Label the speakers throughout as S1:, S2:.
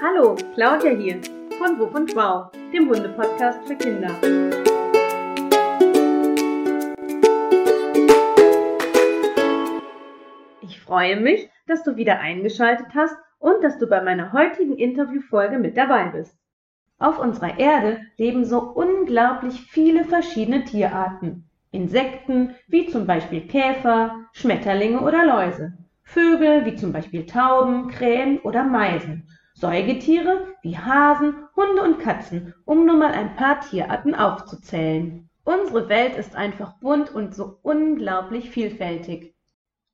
S1: Hallo, Claudia hier von Wuff und Wow, dem Hunde-Podcast für Kinder. Ich freue mich, dass du wieder eingeschaltet hast und dass du bei meiner heutigen Interviewfolge mit dabei bist. Auf unserer Erde leben so unglaublich viele verschiedene Tierarten. Insekten wie zum Beispiel Käfer, Schmetterlinge oder Läuse. Vögel wie zum Beispiel Tauben, Krähen oder Meisen. Säugetiere wie Hasen, Hunde und Katzen, um nur mal ein paar Tierarten aufzuzählen. Unsere Welt ist einfach bunt und so unglaublich vielfältig.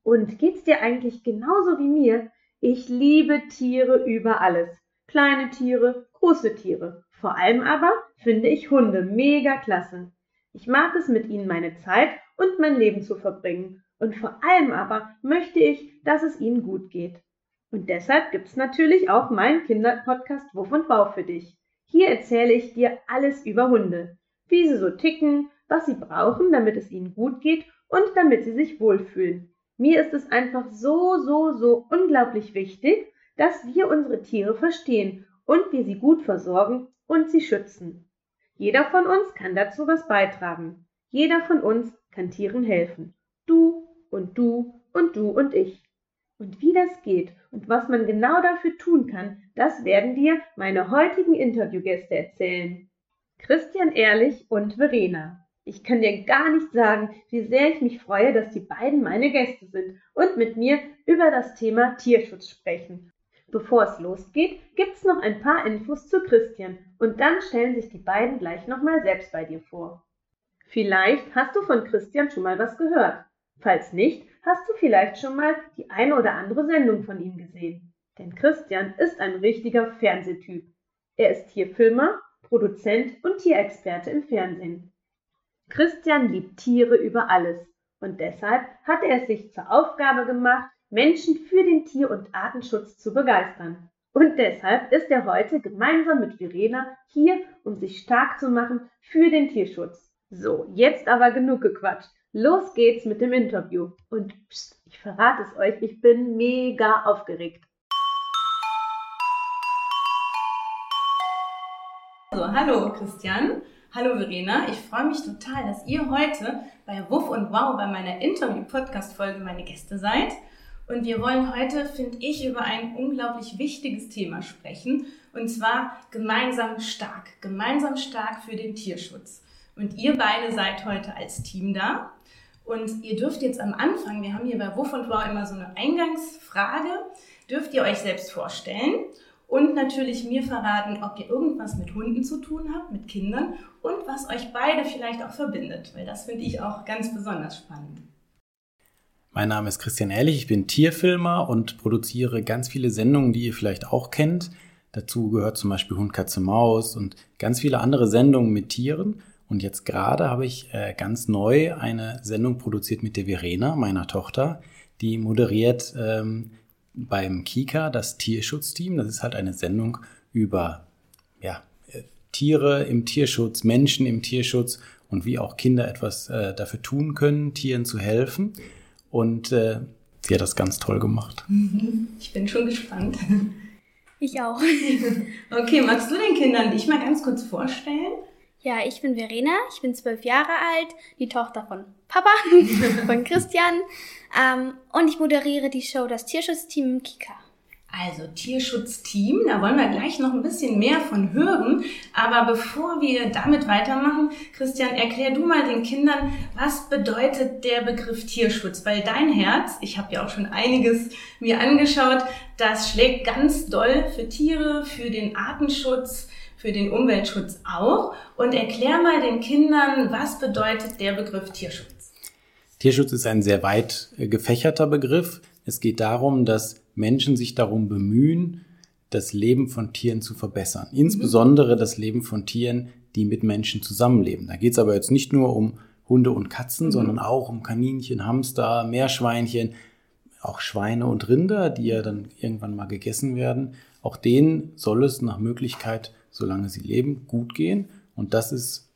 S1: Und geht's dir eigentlich genauso wie mir? Ich liebe Tiere über alles. Kleine Tiere, große Tiere. Vor allem aber finde ich Hunde mega klasse. Ich mag es, mit ihnen meine Zeit und mein Leben zu verbringen. Und vor allem aber möchte ich, dass es ihnen gut geht. Und deshalb gibt's natürlich auch meinen Kinderpodcast Wuff und Bau für dich. Hier erzähle ich dir alles über Hunde. Wie sie so ticken, was sie brauchen, damit es ihnen gut geht und damit sie sich wohlfühlen. Mir ist es einfach so, so, so unglaublich wichtig, dass wir unsere Tiere verstehen und wir sie gut versorgen und sie schützen. Jeder von uns kann dazu was beitragen. Jeder von uns kann Tieren helfen. Du und du und du und ich. Und wie das geht und was man genau dafür tun kann, das werden dir meine heutigen Interviewgäste erzählen. Christian Ehrlich und Verena. Ich kann dir gar nicht sagen, wie sehr ich mich freue, dass die beiden meine Gäste sind und mit mir über das Thema Tierschutz sprechen. Bevor es losgeht, gibt's noch ein paar Infos zu Christian und dann stellen sich die beiden gleich nochmal selbst bei dir vor. Vielleicht hast du von Christian schon mal was gehört. Falls nicht, hast du vielleicht schon mal die eine oder andere Sendung von ihm gesehen. Denn Christian ist ein richtiger Fernsehtyp. Er ist Tierfilmer, Produzent und Tierexperte im Fernsehen. Christian liebt Tiere über alles und deshalb hat er es sich zur Aufgabe gemacht, Menschen für den Tier- und Artenschutz zu begeistern. Und deshalb ist er heute gemeinsam mit Verena hier, um sich stark zu machen für den Tierschutz. So, jetzt aber genug gequatscht. Los geht's mit dem Interview. Und pst, ich verrate es euch, ich bin mega aufgeregt.
S2: Also, hallo Christian. Hallo Verena, ich freue mich total, dass ihr heute bei Wuff und Wow bei meiner Interview-Podcast-Folge meine Gäste seid. Und wir wollen heute, finde ich, über ein unglaublich wichtiges Thema sprechen. Und zwar gemeinsam stark. Gemeinsam stark für den Tierschutz. Und ihr beide seid heute als Team da. Und ihr dürft jetzt am Anfang, wir haben hier bei Wuff und Wow immer so eine Eingangsfrage, dürft ihr euch selbst vorstellen und natürlich mir verraten, ob ihr irgendwas mit Hunden zu tun habt, mit Kindern und was euch beide vielleicht auch verbindet, weil das finde ich auch ganz besonders spannend.
S3: Mein Name ist Christian Ehrlich, ich bin Tierfilmer und produziere ganz viele Sendungen, die ihr vielleicht auch kennt. Dazu gehört zum Beispiel Hund, Katze, Maus und ganz viele andere Sendungen mit Tieren. Und jetzt gerade habe ich äh, ganz neu eine Sendung produziert mit der Verena, meiner Tochter, die moderiert ähm, beim Kika das Tierschutzteam. Das ist halt eine Sendung über ja, äh, Tiere im Tierschutz, Menschen im Tierschutz und wie auch Kinder etwas äh, dafür tun können, Tieren zu helfen. Und äh, sie hat das ganz toll gemacht.
S2: Ich bin schon gespannt.
S4: Ich auch.
S2: Okay, magst du den Kindern dich mal ganz kurz vorstellen?
S4: Ja, ich bin Verena, ich bin zwölf Jahre alt, die Tochter von Papa, von Christian. Ähm, und ich moderiere die Show Das Tierschutzteam im Kika.
S2: Also Tierschutzteam, da wollen wir gleich noch ein bisschen mehr von hören. Aber bevor wir damit weitermachen, Christian, erklär du mal den Kindern, was bedeutet der Begriff Tierschutz? Weil dein Herz, ich habe ja auch schon einiges mir angeschaut, das schlägt ganz doll für Tiere, für den Artenschutz, für den Umweltschutz auch. Und erklär mal den Kindern, was bedeutet der Begriff Tierschutz?
S3: Tierschutz ist ein sehr weit äh, gefächerter Begriff. Es geht darum, dass Menschen sich darum bemühen, das Leben von Tieren zu verbessern. Insbesondere das Leben von Tieren, die mit Menschen zusammenleben. Da geht es aber jetzt nicht nur um Hunde und Katzen, mhm. sondern auch um Kaninchen, Hamster, Meerschweinchen, auch Schweine und Rinder, die ja dann irgendwann mal gegessen werden. Auch denen soll es nach Möglichkeit, solange sie leben, gut gehen. Und das ist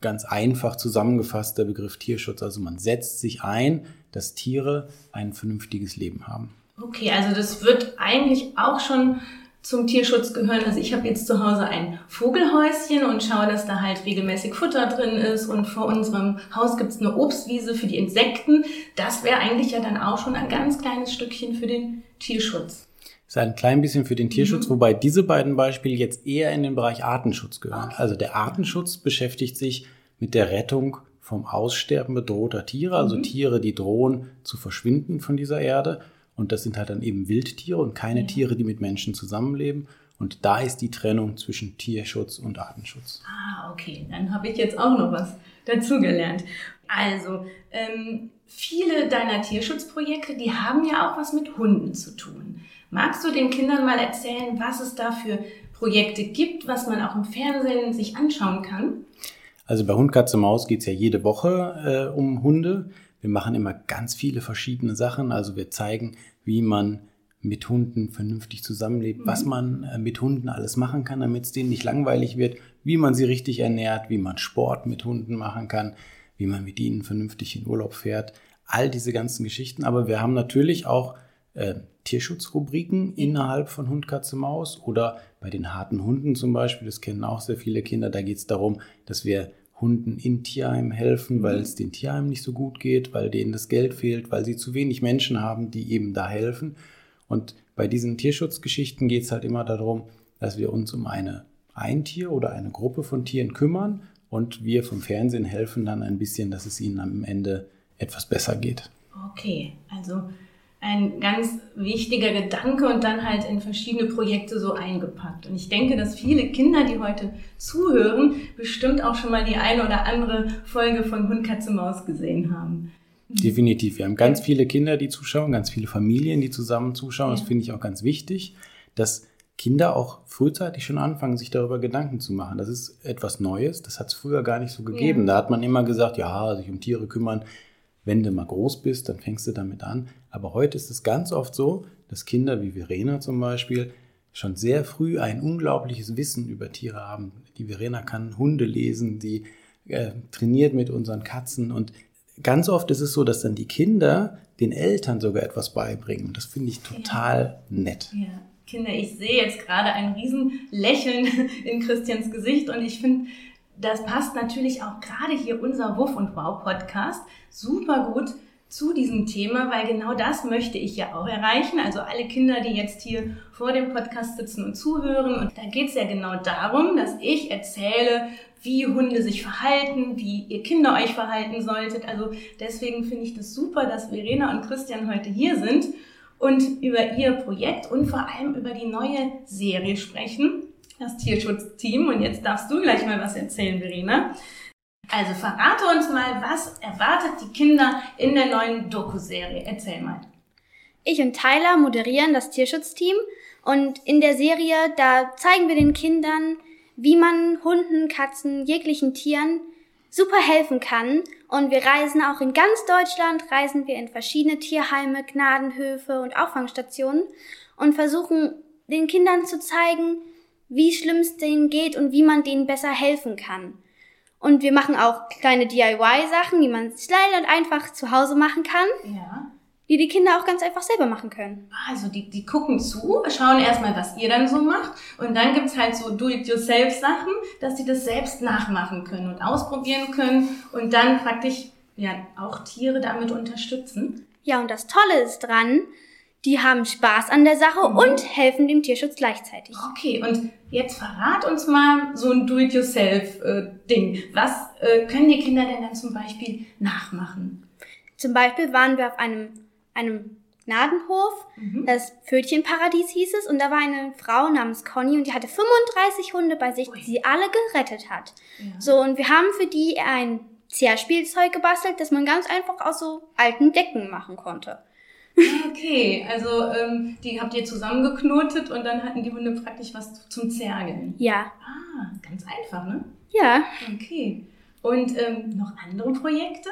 S3: ganz einfach zusammengefasst der Begriff Tierschutz. Also man setzt sich ein, dass Tiere ein vernünftiges Leben haben.
S2: Okay, also das wird eigentlich auch schon zum Tierschutz gehören. Also ich habe jetzt zu Hause ein Vogelhäuschen und schaue, dass da halt regelmäßig Futter drin ist. Und vor unserem Haus gibt es eine Obstwiese für die Insekten. Das wäre eigentlich ja dann auch schon ein ganz kleines Stückchen für den Tierschutz.
S3: Ist ein klein bisschen für den Tierschutz, mhm. wobei diese beiden Beispiele jetzt eher in den Bereich Artenschutz gehören. Also der Artenschutz beschäftigt sich mit der Rettung vom Aussterben bedrohter Tiere, also mhm. Tiere, die drohen zu verschwinden von dieser Erde. Und das sind halt dann eben Wildtiere und keine ja. Tiere, die mit Menschen zusammenleben. Und da ist die Trennung zwischen Tierschutz und Artenschutz.
S2: Ah, okay. Dann habe ich jetzt auch noch was dazugelernt. Also, ähm, viele deiner Tierschutzprojekte, die haben ja auch was mit Hunden zu tun. Magst du den Kindern mal erzählen, was es da für Projekte gibt, was man auch im Fernsehen sich anschauen kann?
S3: Also bei Hund, Katze, Maus geht es ja jede Woche äh, um Hunde. Wir machen immer ganz viele verschiedene Sachen. Also wir zeigen, wie man mit Hunden vernünftig zusammenlebt, mhm. was man äh, mit Hunden alles machen kann, damit es denen nicht langweilig wird, wie man sie richtig ernährt, wie man Sport mit Hunden machen kann, wie man mit ihnen vernünftig in Urlaub fährt. All diese ganzen Geschichten. Aber wir haben natürlich auch äh, Tierschutzrubriken innerhalb von Hund, Katze, Maus oder bei den harten Hunden zum Beispiel. Das kennen auch sehr viele Kinder. Da geht es darum, dass wir Hunden in Tierheimen helfen, weil mhm. es den Tierheimen nicht so gut geht, weil denen das Geld fehlt, weil sie zu wenig Menschen haben, die eben da helfen. Und bei diesen Tierschutzgeschichten geht es halt immer darum, dass wir uns um eine ein Tier oder eine Gruppe von Tieren kümmern und wir vom Fernsehen helfen dann ein bisschen, dass es ihnen am Ende etwas besser geht.
S2: Okay, also ein ganz wichtiger Gedanke und dann halt in verschiedene Projekte so eingepackt. Und ich denke, dass viele Kinder, die heute zuhören, bestimmt auch schon mal die eine oder andere Folge von Hund, Katze, Maus gesehen haben.
S3: Definitiv. Wir haben ganz viele Kinder, die zuschauen, ganz viele Familien, die zusammen zuschauen. Ja. Das finde ich auch ganz wichtig, dass Kinder auch frühzeitig schon anfangen, sich darüber Gedanken zu machen. Das ist etwas Neues. Das hat es früher gar nicht so gegeben. Ja. Da hat man immer gesagt, ja, sich um Tiere kümmern, wenn du mal groß bist, dann fängst du damit an. Aber heute ist es ganz oft so, dass Kinder wie Verena zum Beispiel schon sehr früh ein unglaubliches Wissen über Tiere haben. Die Verena kann Hunde lesen, die äh, trainiert mit unseren Katzen und ganz oft ist es so, dass dann die Kinder den Eltern sogar etwas beibringen. Und das finde ich total ja. nett.
S2: Ja. Kinder, ich sehe jetzt gerade ein Riesenlächeln in Christians Gesicht und ich finde, das passt natürlich auch gerade hier unser Wuff und Wow Podcast super gut zu diesem Thema, weil genau das möchte ich ja auch erreichen. Also alle Kinder, die jetzt hier vor dem Podcast sitzen und zuhören. Und da geht es ja genau darum, dass ich erzähle, wie Hunde sich verhalten, wie ihr Kinder euch verhalten solltet. Also deswegen finde ich das super, dass Verena und Christian heute hier sind und über ihr Projekt und vor allem über die neue Serie sprechen das Tierschutzteam. Und jetzt darfst du gleich mal was erzählen, Verena. Also verrate uns mal, was erwartet die Kinder in der neuen Doku-Serie? Erzähl mal.
S4: Ich und Tyler moderieren das Tierschutzteam und in der Serie, da zeigen wir den Kindern, wie man Hunden, Katzen, jeglichen Tieren super helfen kann. Und wir reisen auch in ganz Deutschland, reisen wir in verschiedene Tierheime, Gnadenhöfe und Auffangstationen und versuchen den Kindern zu zeigen, wie schlimm es denen geht und wie man denen besser helfen kann. Und wir machen auch kleine DIY-Sachen, die man schnell und einfach zu Hause machen kann.
S2: Ja.
S4: Die die Kinder auch ganz einfach selber machen können.
S2: Also die, die gucken zu, schauen erstmal, was ihr dann so macht. Und dann gibt's halt so Do-it-yourself-Sachen, dass sie das selbst nachmachen können und ausprobieren können und dann praktisch ja auch Tiere damit unterstützen.
S4: Ja, und das Tolle ist dran, die haben Spaß an der Sache mhm. und helfen dem Tierschutz gleichzeitig.
S2: Okay, und jetzt verrat uns mal so ein Do-it-yourself-Ding. Was äh, können die Kinder denn dann zum Beispiel nachmachen?
S4: Zum Beispiel waren wir auf einem, einem Gnadenhof, mhm. das Pfötchenparadies hieß es, und da war eine Frau namens Conny und die hatte 35 Hunde bei sich, die sie alle gerettet hat. Ja. So, und wir haben für die ein Zerspielzeug gebastelt, das man ganz einfach aus so alten Decken machen konnte.
S2: Ah, okay, also ähm, die habt ihr zusammengeknotet und dann hatten die Hunde praktisch was zum Zergeln.
S4: Ja.
S2: Ah, ganz einfach, ne?
S4: Ja.
S2: Okay. Und ähm, noch andere Projekte?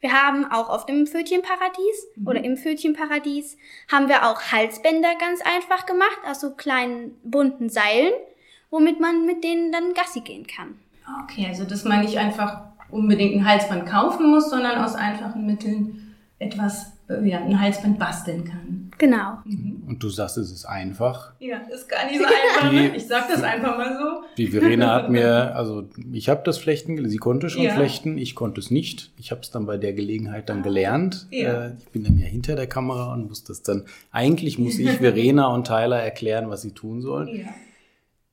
S4: Wir haben auch auf dem Pfötchenparadies mhm. oder im Pfötchenparadies haben wir auch Halsbänder ganz einfach gemacht, aus so kleinen bunten Seilen, womit man mit denen dann Gassi gehen kann.
S2: Okay, also dass man nicht einfach unbedingt ein Halsband kaufen muss, sondern aus einfachen Mitteln etwas ja, ein Halsband basteln kann.
S4: Genau.
S2: Mhm.
S3: Und du sagst, es ist einfach.
S2: Ja, ist gar nicht so einfach.
S3: Die-
S2: ne? Ich sag das einfach mal so.
S3: Die Verena hat mir, also ich habe das Flechten, sie konnte schon
S2: Ja.
S3: flechten, ich konnte es nicht. Ich habe es dann bei der Gelegenheit dann gelernt.
S2: Ja.
S3: Äh, Ich bin dann ja hinter der Kamera und muss das dann, eigentlich muss ich Verena und Tyler erklären, was sie tun sollen.
S2: Ja.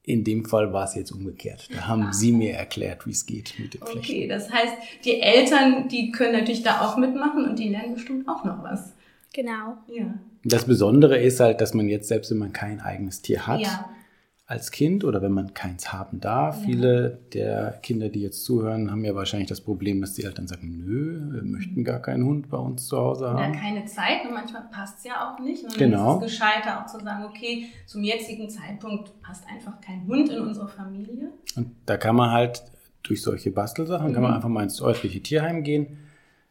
S3: In dem Fall war es jetzt umgekehrt. Da haben sie mir erklärt, wie es geht mit dem Flechten.
S2: Okay, das heißt, die Eltern, die können natürlich da auch mitmachen und die lernen bestimmt auch noch was.
S4: Genau.
S2: Ja.
S3: Das Besondere ist halt, dass man jetzt, selbst wenn man kein eigenes Tier hat,
S2: Ja.
S3: Als Kind oder wenn man keins haben darf.
S2: Ja.
S3: Viele der Kinder, die jetzt zuhören, haben ja wahrscheinlich das Problem, dass die Eltern sagen, nö, wir möchten gar keinen Hund bei uns zu Hause haben.
S2: keine Zeit und manchmal passt es ja auch nicht. Und
S3: Genau.
S2: ist es gescheiter auch zu sagen, okay, zum jetzigen Zeitpunkt passt einfach kein Hund in unsere Familie.
S3: Und da kann man halt durch solche Bastelsachen, kann man
S2: Mhm.
S3: einfach mal ins örtliche Tierheim gehen,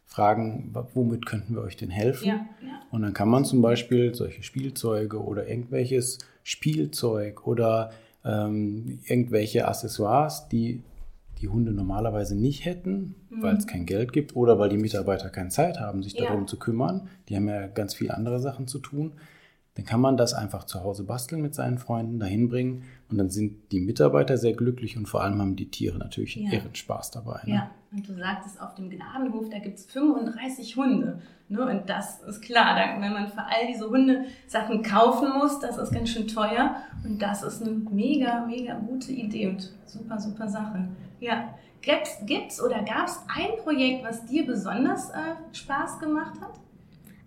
S3: fragen, womit könnten wir euch denn helfen?
S2: Ja, ja.
S3: Und dann kann man zum Beispiel solche Spielzeuge oder irgendwelches Spielzeug oder ähm, irgendwelche Accessoires, die die Hunde normalerweise nicht hätten, weil es kein Geld gibt oder weil die Mitarbeiter keine Zeit haben, sich
S2: Mhm. Ja.
S3: darum zu kümmern. Die haben ja ganz viele andere Sachen zu tun. Dann kann man das einfach zu Hause basteln mit seinen Freunden, dahin bringen und dann sind die Mitarbeiter sehr glücklich und vor allem haben die Tiere natürlich
S2: Ja.
S3: ihren Spaß dabei. Ne?
S2: Ja, und du sagtest, auf dem Gnadenhof, da gibt es 35 Hunde. Ne? Und das ist klar, da, wenn man für all diese Hunde Sachen kaufen muss, das ist ganz schön teuer. Und das ist eine mega, mega gute Idee und super, super Sache. Ja, gibt's, gibt's oder gab es ein Projekt, was dir besonders äh, Spaß gemacht hat?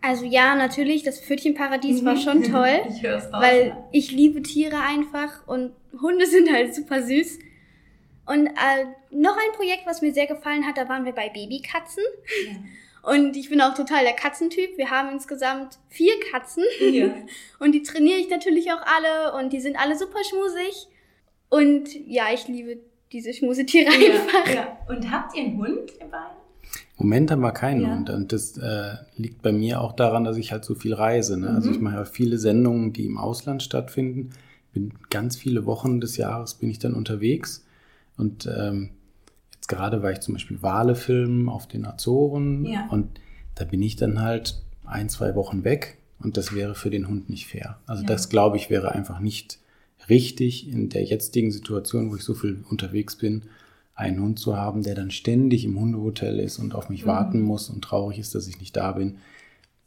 S4: Also ja, natürlich, das Pfötchenparadies war schon toll,
S2: Ich höre es raus.
S4: weil ich liebe Tiere einfach und Hunde sind halt super süß. Und äh, noch ein Projekt, was mir sehr gefallen hat, da waren wir bei Babykatzen. Und ich bin auch total der Katzentyp. Wir haben insgesamt vier Katzen.
S2: Ja. ja.
S4: Und die trainiere ich natürlich auch alle und die sind alle super schmusig. Und ja, ich liebe diese Schmusetiere einfach.
S2: Ja, ja. Und habt ihr einen Hund?
S3: Im Moment haben wir keinen
S2: Ja.
S3: Hund und das äh, liegt bei mir auch daran, dass ich halt so viel reise. Ne? Also
S2: Mhm.
S3: ich mache ja viele Sendungen, die im Ausland stattfinden. Bin ganz viele Wochen des Jahres bin ich dann unterwegs und ähm, jetzt gerade war ich zum Beispiel Wale filmen auf den Azoren
S2: Ja.
S3: und da bin ich dann halt ein, zwei Wochen weg und das wäre für den Hund nicht fair. Also
S2: Ja.
S3: das glaube ich wäre einfach nicht richtig in der jetzigen Situation, wo ich so viel unterwegs bin, einen Hund zu haben, der dann ständig im Hundehotel ist und auf mich
S2: Mhm.
S3: warten muss und traurig ist, dass ich nicht da bin.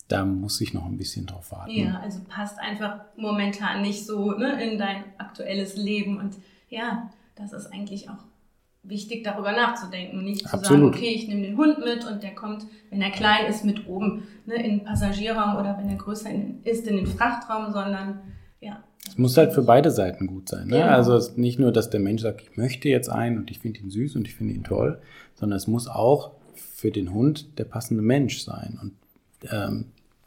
S3: Da muss ich noch ein bisschen drauf warten.
S2: Ja, also passt einfach momentan nicht so ne, in dein aktuelles Leben. Und ja, das ist eigentlich auch wichtig, darüber nachzudenken. und Nicht zu sagen, okay, ich nehme den Hund mit und der kommt, wenn er klein ist, mit oben ne, in den Passagierraum oder wenn er größer ist, in den Frachtraum, sondern ja.
S3: Es muss halt für beide Seiten gut sein. Ne?
S2: Genau.
S3: Also es ist nicht nur, dass der Mensch sagt, ich möchte jetzt einen und ich finde ihn süß und ich finde ihn toll, sondern es muss auch für den Hund der passende Mensch sein. Und ähm,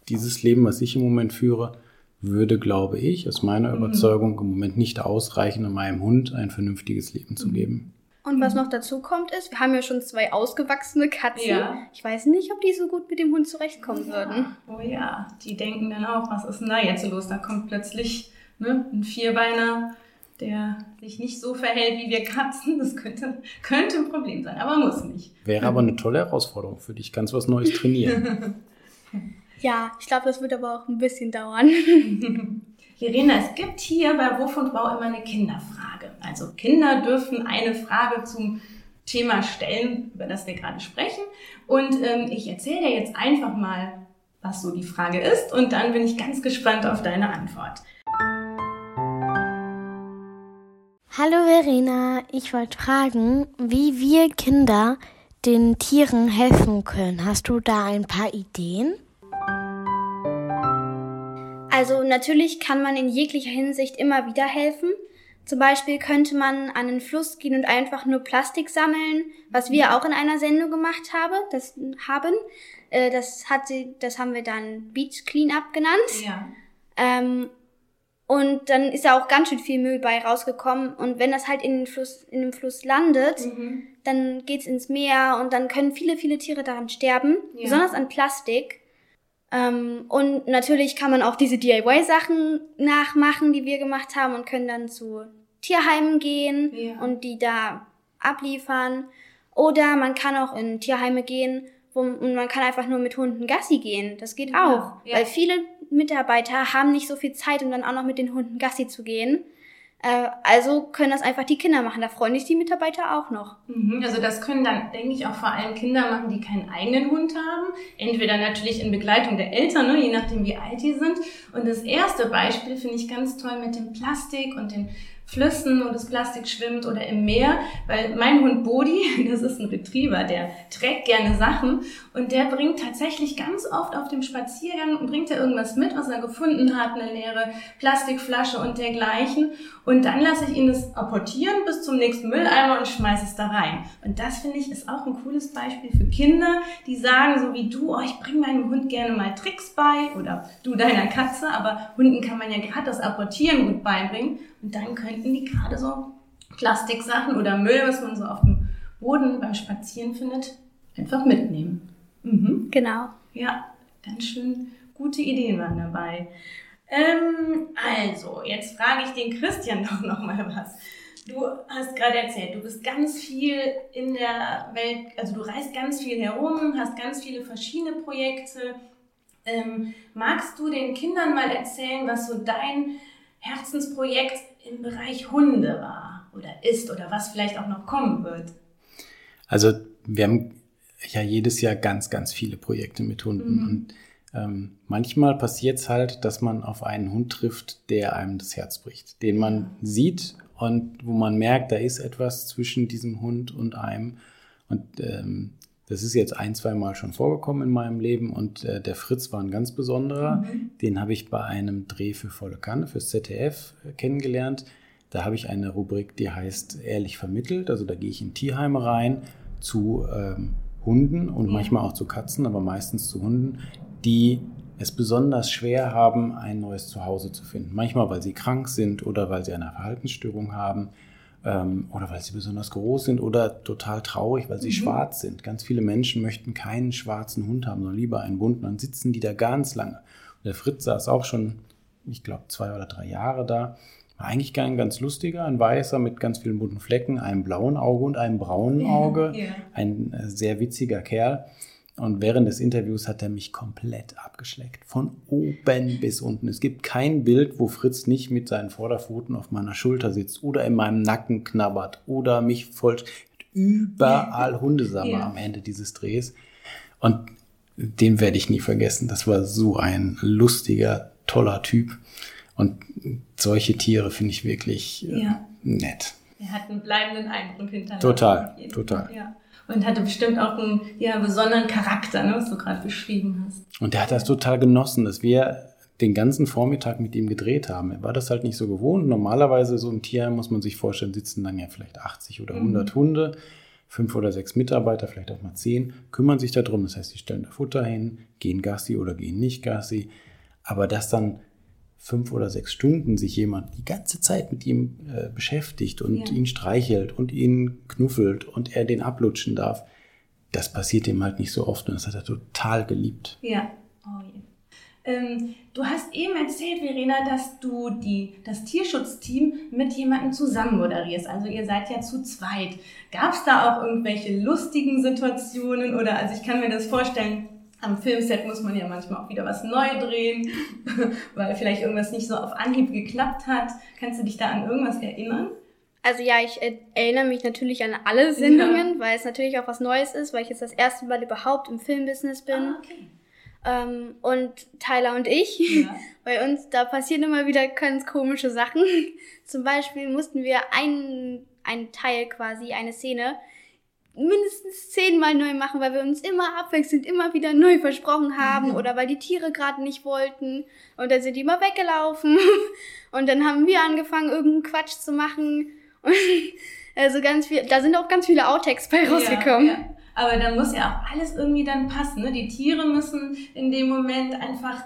S3: dieses Leben, was ich im Moment führe, würde, glaube ich, aus meiner
S2: Mhm.
S3: Überzeugung im Moment nicht ausreichen, um meinem Hund ein vernünftiges Leben
S2: Mhm.
S3: zu geben.
S4: Und was noch dazu kommt ist, wir haben ja schon zwei ausgewachsene Katzen.
S2: Ja.
S4: Ich weiß nicht, ob die so gut mit dem Hund zurechtkommen würden.
S2: Oh ja, die denken dann auch, was ist denn da jetzt los? Da kommt plötzlich ne, ein Vierbeiner, der sich nicht so verhält wie wir Katzen. Das könnte, könnte ein Problem sein, aber muss nicht.
S3: Wäre aber eine tolle Herausforderung für dich. Kannst was Neues trainieren.
S4: Ja, ich glaube, das wird aber auch ein bisschen dauern.
S2: Verena, es gibt hier bei Wuff und Bau immer eine Kinderfrage. Also Kinder dürfen eine Frage zum Thema stellen, über das wir gerade sprechen. Und ähm, ich erzähle dir jetzt einfach mal, was so die Frage ist. Und dann bin ich ganz gespannt auf deine Antwort.
S5: Hallo Verena, ich wollte fragen, wie wir Kinder den Tieren helfen können. Hast du da ein paar Ideen?
S4: Also natürlich kann man in jeglicher Hinsicht immer wieder helfen. Zum Beispiel könnte man an den Fluss gehen und einfach nur Plastik sammeln, was wir auch in einer Sendung gemacht habe, das haben. Äh, Das hat sie, das haben wir dann Beach Cleanup genannt.
S2: Ja.
S4: Ähm, und dann ist da auch ganz schön viel Müll bei rausgekommen. Und wenn das halt in den Fluss, in dem Fluss landet,
S2: Mhm.
S4: dann geht's ins Meer und dann können viele, viele Tiere daran sterben,
S2: Ja.
S4: besonders an Plastik. Ähm, und natürlich kann man auch diese DIY-Sachen nachmachen, die wir gemacht haben und können dann zu Tierheimen gehen
S2: Ja.
S4: und die da abliefern. Oder man kann auch in Tierheime gehen, wo, und man kann einfach nur mit Hunden Gassi gehen. Das geht auch.
S2: ja.
S4: Weil viele Mitarbeiter haben nicht so viel Zeit, um dann auch noch mit den Hunden Gassi zu gehen. Äh, also können das einfach die Kinder machen. Da freuen sich die Mitarbeiter auch noch.
S2: Mhm, Also das können dann, denke ich, auch vor allem Kinder machen, die keinen eigenen Hund haben. Entweder natürlich in Begleitung der Eltern, ne, je nachdem wie alt die sind. Und das erste Beispiel finde ich ganz toll mit dem Plastik und den Flüssen, wo das Plastik schwimmt oder im Meer, weil mein Hund Bodhi, das ist ein Retriever, der trägt gerne Sachen und der bringt tatsächlich ganz oft auf dem Spaziergang, bringt er irgendwas mit, was er gefunden hat, eine leere Plastikflasche und dergleichen und dann lasse ich ihn das apportieren bis zum nächsten Mülleimer und schmeiße es da rein. Und das finde ich ist auch ein cooles Beispiel für Kinder, die sagen, so wie du, oh, ich bringe meinem Hund gerne mal Tricks bei oder du deiner Katze, aber Hunden kann man ja gerade das Apportieren gut beibringen und dann könnten die gerade so Plastiksachen oder Müll, was man so auf dem Boden beim Spazieren findet, einfach mitnehmen. Mhm.
S4: Genau.
S2: Ja, ganz schön gute Ideen waren dabei. Ähm, also, jetzt frage ich den Christian doch noch mal was. Du hast gerade erzählt, du bist ganz viel in der Welt, also du reist ganz viel herum, hast ganz viele verschiedene Projekte. Ähm, magst du den Kindern mal erzählen, was so dein Herzensprojekt im Bereich Hunde war oder ist oder was vielleicht auch noch kommen wird?
S3: Also wir haben ja jedes Jahr ganz, ganz viele Projekte mit Hunden.
S2: Mhm.
S3: Und ähm, manchmal passiert es halt, dass man auf einen Hund trifft, der einem das Herz bricht, den man sieht und wo man merkt, da ist etwas zwischen diesem Hund und einem. Und ähm, das ist jetzt ein, zwei Mal schon vorgekommen in meinem Leben und äh, der Fritz war ein ganz besonderer. Den habe ich bei einem Dreh für volle Kanne, fürs ZDF äh, kennengelernt. Da habe ich eine Rubrik, die heißt Ehrlich vermittelt. Also da gehe ich in Tierheime rein zu ähm, Hunden und manchmal auch zu Katzen, aber meistens zu Hunden, die es besonders schwer haben, ein neues Zuhause zu finden. Manchmal, weil sie krank sind oder weil sie eine Verhaltensstörung haben ähm, oder weil sie besonders groß sind oder total traurig, weil sie schwarz sind. Ganz viele Menschen möchten keinen schwarzen Hund haben, sondern lieber einen bunten. Dann sitzen die da ganz lange. Und der Fritz saß auch schon, ich glaube, zwei oder drei Jahre da. War eigentlich gar ein ganz lustiger, ein weißer mit ganz vielen bunten Flecken, einem blauen Auge und einem braunen Auge.
S2: Ja.
S3: Ein äh, sehr witziger Kerl. Und während des Interviews hat er mich komplett abgeschleckt. Von oben bis unten. Es gibt kein Bild, wo Fritz nicht mit seinen Vorderpfoten auf meiner Schulter sitzt oder in meinem Nacken knabbert oder mich voll. Überall Hundesammer
S2: Ja.
S3: am Ende dieses Drehs. Und den werde ich nie vergessen. Das war so ein lustiger, toller Typ. Und solche Tiere finde ich wirklich äh,
S2: Ja.
S3: nett.
S2: Er hat einen bleibenden Eindruck hinterlassen.
S3: Total, total.
S2: Ja. Und hatte bestimmt auch einen ja, besonderen Charakter, ne, was du gerade beschrieben hast.
S3: Und der hat das total genossen, dass wir den ganzen Vormittag mit ihm gedreht haben. Er war das halt nicht so gewohnt. Normalerweise so im Tierheim muss man sich vorstellen, sitzen dann ja vielleicht 80 oder 100 Hunde, fünf oder sechs Mitarbeiter, vielleicht auch mal zehn, kümmern sich darum. Das heißt, die stellen da Futter hin, gehen Gassi oder gehen nicht Gassi. Aber dass dann fünf oder sechs Stunden sich jemand die ganze Zeit mit ihm äh, beschäftigt und
S2: Ja.
S3: ihn streichelt und ihn knuffelt und er den ablutschen darf, das passiert ihm halt nicht so oft und das hat er total geliebt.
S2: Ja. Oh je. Ähm, du hast eben erzählt, Verena, dass du die, das Tierschutzteam mit jemandem zusammen moderierst. Also ihr seid ja zu zweit. Gab es da auch irgendwelche lustigen Situationen oder also ich kann mir das vorstellen, am Filmset muss man ja manchmal auch wieder was neu drehen, weil vielleicht irgendwas nicht so auf Anhieb geklappt hat. Kannst du dich da an irgendwas erinnern?
S4: Also ja, ich erinnere mich natürlich an alle Sendungen, weil es natürlich auch was Neues ist, weil ich jetzt das erste Mal überhaupt im Filmbusiness bin.
S2: Ah, okay.
S4: Ähm, und Tyler und ich,
S2: Ja.
S4: bei uns, da passieren immer wieder ganz komische Sachen. Zum Beispiel mussten wir einen, einen Teil quasi, eine Szene, mindestens zehnmal neu machen, weil wir uns immer abwechselnd immer wieder neu versprochen haben oder weil die Tiere gerade nicht wollten und dann sind die immer weggelaufen und dann haben wir angefangen, irgendeinen Quatsch zu machen und also ganz viel, da sind auch ganz viele Outtakes bei rausgekommen.
S2: Ja, ja. Aber dann muss ja auch alles irgendwie dann passen. Ne? Die Tiere müssen in dem Moment einfach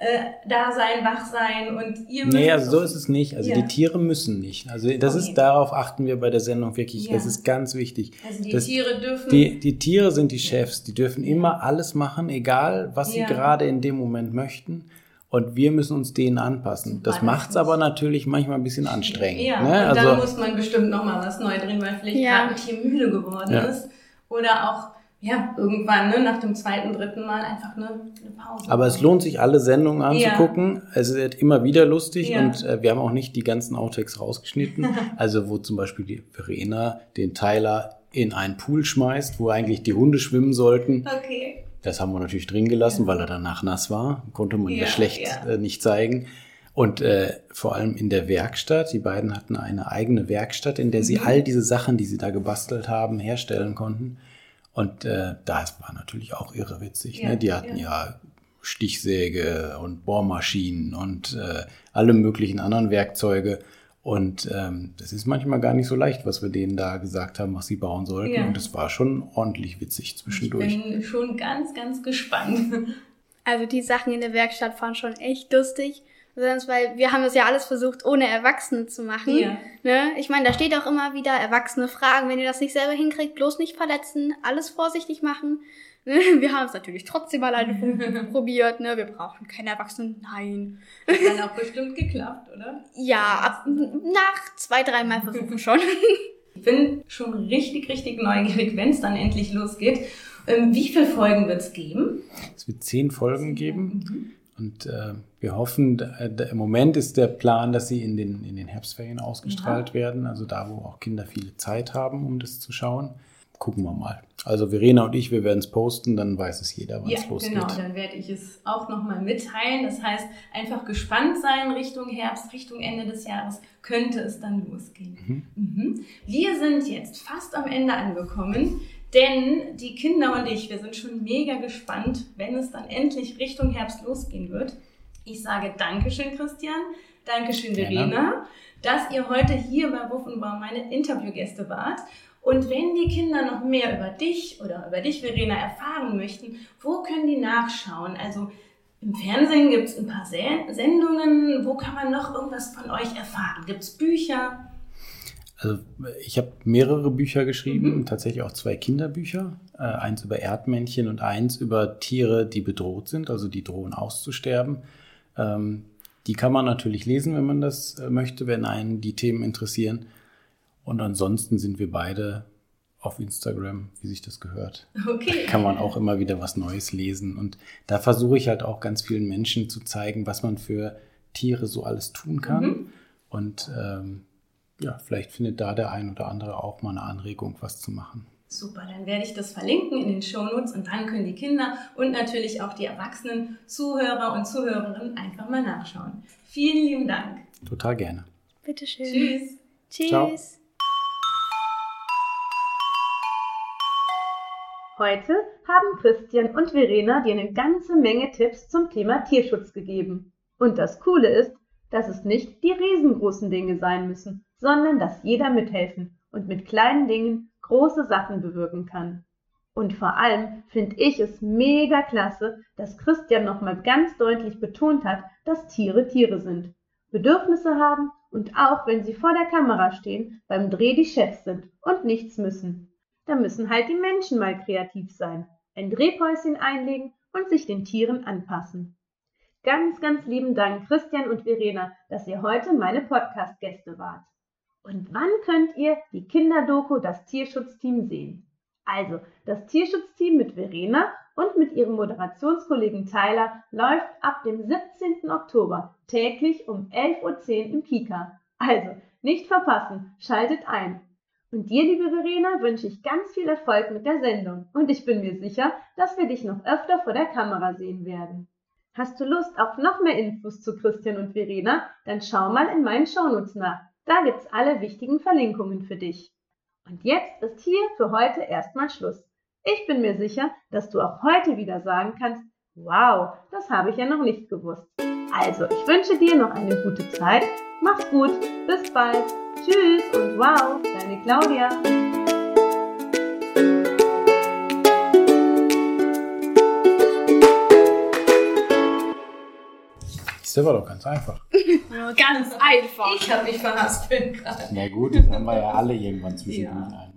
S2: äh, da sein, wach sein und ihr müsst.
S3: Nee, also so ist es nicht. Also
S2: Ja.
S3: die Tiere müssen nicht. Also das
S2: Okay.
S3: ist, darauf achten wir bei der Sendung wirklich.
S2: Ja.
S3: Das ist ganz wichtig.
S2: Also die
S3: das,
S2: Tiere dürfen.
S3: die, die Tiere sind die Chefs. Die dürfen immer alles machen, egal was sie
S2: Ja.
S3: gerade in dem Moment möchten. Und wir müssen uns denen anpassen. Das macht es aber natürlich manchmal ein bisschen anstrengend.
S2: ja,
S3: ne?
S2: und
S3: also,
S2: dann muss man bestimmt nochmal was neu drehen, weil vielleicht
S4: Ja.
S2: gerade ein Tier müde geworden
S3: Ja.
S2: ist. Oder auch, ja, irgendwann, ne, nach dem zweiten, dritten Mal einfach eine, eine Pause.
S3: Aber es lohnt sich, alle Sendungen anzugucken. Ja. Es wird immer wieder lustig ja. und äh, wir haben auch nicht die ganzen Outtakes rausgeschnitten. also wo zum Beispiel die Verena den Tyler in einen Pool schmeißt, wo eigentlich die Hunde schwimmen sollten.
S2: Okay.
S3: Das haben wir natürlich drin gelassen, ja. weil er danach nass war. Konnte man ja, schlecht Äh, nicht zeigen. Und äh, vor allem in der Werkstatt, die beiden hatten eine eigene Werkstatt, in der sie mhm. all diese Sachen, die sie da gebastelt haben, herstellen konnten. Und äh, das war natürlich auch irre witzig. Ja, ne? Die hatten ja. ja Stichsäge und Bohrmaschinen und äh, alle möglichen anderen Werkzeuge. Und ähm, das ist manchmal gar nicht so leicht, was wir denen da gesagt haben, was sie bauen sollten. Ja. Und es war schon ordentlich witzig zwischendurch.
S2: Ich bin schon ganz, ganz gespannt.
S4: Also die Sachen in der Werkstatt waren schon echt lustig. Besonders weil wir haben das ja alles versucht, ohne Erwachsene zu machen. Ja. Ne? Ich meine, da steht auch immer wieder Erwachsene fragen, wenn ihr das nicht selber hinkriegt, bloß nicht verletzen, alles vorsichtig machen. Ne? Wir haben es natürlich trotzdem alleine probiert. Ne? Wir brauchen keine Erwachsenen. Nein.
S2: Hat dann auch bestimmt geklappt, oder?
S4: Ja, ab, nach zwei, dreimal versuchen schon.
S2: Ich bin schon richtig, richtig neugierig, wenn es dann endlich losgeht. Ähm, wie viele Folgen wird es geben?
S3: Es wird zehn Folgen geben. Mhm. Und äh, wir hoffen, äh, im Moment ist der Plan, dass sie in den, in den Herbstferien ausgestrahlt ja. werden, also da, wo auch Kinder viele Zeit haben, um das zu schauen. Gucken wir mal. Also Verena und ich, wir werden es posten, dann weiß es jeder, wann
S2: ja,
S3: es losgeht.
S2: Genau, dann werde ich es auch nochmal mitteilen. Das heißt, einfach gespannt sein Richtung Herbst, Richtung Ende des Jahres könnte es dann losgehen. Mhm. Mhm. Wir sind jetzt fast am Ende angekommen. Denn die Kinder und ich, wir sind schon mega gespannt, wenn es dann endlich Richtung Herbst losgehen wird. Ich sage Dankeschön, Christian. Dankeschön, Verena, dass ihr heute hier bei Wuff und Baum meine Interviewgäste wart. Und wenn die Kinder noch mehr über dich oder über dich, Verena, erfahren möchten, wo können die nachschauen? Also im Fernsehen gibt es ein paar Sendungen. Wo kann man noch irgendwas von euch erfahren? Gibt es Bücher?
S3: Also ich habe mehrere Bücher geschrieben, mhm. tatsächlich auch zwei Kinderbücher. Äh, eins über Erdmännchen und eins über Tiere, die bedroht sind, also die drohen auszusterben. Ähm, die kann man natürlich lesen, wenn man das äh, möchte, wenn einen die Themen interessieren. Und ansonsten sind wir beide auf Instagram, wie sich das gehört.
S2: Okay.
S3: Da kann man auch immer wieder was Neues lesen. Und da versuche ich halt auch ganz vielen Menschen zu zeigen, was man für Tiere so alles tun kann. Mhm. Und ähm, ja, vielleicht findet da der ein oder andere auch mal eine Anregung, was zu machen.
S2: Super, dann werde ich das verlinken in den Shownotes und dann können die Kinder und natürlich auch die erwachsenen Zuhörer und Zuhörerinnen einfach mal nachschauen. Vielen lieben Dank.
S3: Total gerne.
S4: Bitteschön.
S2: Tschüss.
S4: Tschüss. Ciao.
S1: Heute haben Christian und Verena dir eine ganze Menge Tipps zum Thema Tierschutz gegeben. Und das Coole ist, dass es nicht die riesengroßen Dinge sein müssen, sondern dass jeder mithelfen und mit kleinen Dingen große Sachen bewirken kann. Und vor allem finde ich es mega klasse, dass Christian nochmal ganz deutlich betont hat, dass Tiere Tiere sind, Bedürfnisse haben und auch wenn sie vor der Kamera stehen, beim Dreh die Chefs sind und nichts müssen. Da müssen halt die Menschen mal kreativ sein, ein Drehpäuschen einlegen und sich den Tieren anpassen. Ganz, ganz lieben Dank, Christian und Verena, dass ihr heute meine Podcast-Gäste wart. Und wann könnt ihr die Kinderdoku Das Tierschutzteam sehen? Also, das Tierschutzteam mit Verena und mit ihrem Moderationskollegen Tyler läuft ab dem 17. Oktober täglich um 11.10 Uhr im Kika. Also, nicht verpassen, schaltet ein. Und dir, liebe Verena, wünsche ich ganz viel Erfolg mit der Sendung und ich bin mir sicher, dass wir dich noch öfter vor der Kamera sehen werden. Hast du Lust auf noch mehr Infos zu Christian und Verena? Dann schau mal in meinen Shownotes nach. Da gibt's alle wichtigen Verlinkungen für dich. Und jetzt ist hier für heute erstmal Schluss. Ich bin mir sicher, dass du auch heute wieder sagen kannst, wow, das habe ich ja noch nicht gewusst. Also, ich wünsche dir noch eine gute Zeit. Mach's gut, bis bald. Tschüss und wow, deine Claudia.
S3: Das war doch ganz einfach.
S2: Ganz einfach. Ich habe mich verhaspelt gerade.
S3: Na gut, das haben wir ja alle irgendwann zwischendurch ja. ein.